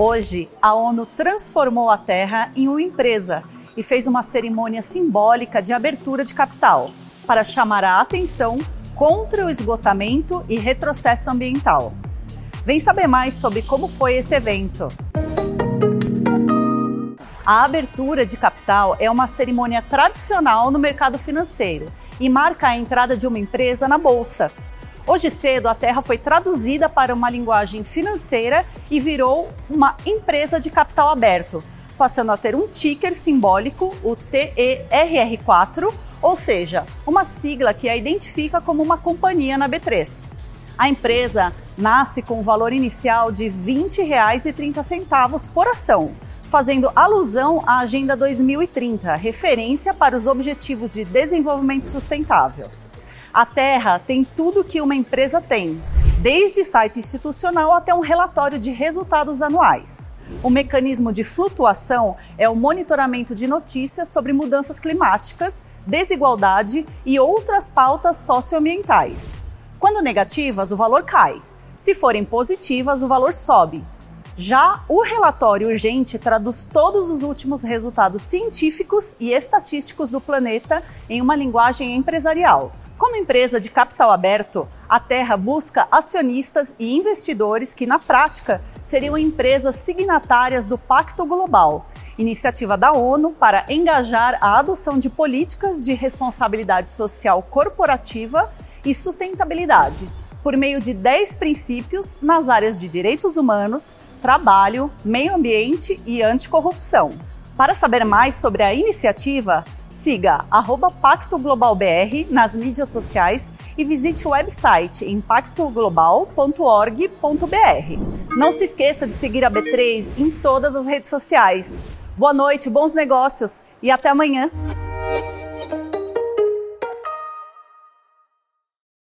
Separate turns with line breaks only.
Hoje, a ONU transformou a Terra em uma empresa e fez uma cerimônia simbólica de abertura de capital para chamar a atenção contra o esgotamento e retrocesso ambiental. Vem saber mais sobre como foi esse evento. A abertura de capital é uma cerimônia tradicional no mercado financeiro e marca a entrada de uma empresa na bolsa. Hoje cedo, a Terra foi traduzida para uma linguagem financeira e virou uma empresa de capital aberto, passando a ter um ticker simbólico, o TERR4, ou seja, uma sigla que a identifica como uma companhia na B3. A empresa nasce com um valor inicial de R$ 20,30 por ação, fazendo alusão à Agenda 2030, referência para os Objetivos de Desenvolvimento Sustentável. A Terra tem tudo que uma empresa tem, desde site institucional até um relatório de resultados anuais. O mecanismo de flutuação é o monitoramento de notícias sobre mudanças climáticas, desigualdade e outras pautas socioambientais. Quando negativas, o valor cai. Se forem positivas, o valor sobe. Já o relatório urgente traduz todos os últimos resultados científicos e estatísticos do planeta em uma linguagem empresarial, como empresa de capital aberto, a Terra busca acionistas e investidores que, na prática, seriam empresas signatárias do Pacto Global, iniciativa da ONU para engajar a adoção de políticas de responsabilidade social corporativa e sustentabilidade, por meio de 10 princípios nas áreas de direitos humanos, trabalho, meio ambiente e anticorrupção. Para saber mais sobre a iniciativa, siga arroba Pacto Global BR nas mídias sociais e visite o website impactoglobal.org.br. Não se esqueça de seguir a B3 em todas as redes sociais. Boa noite, bons negócios e até amanhã!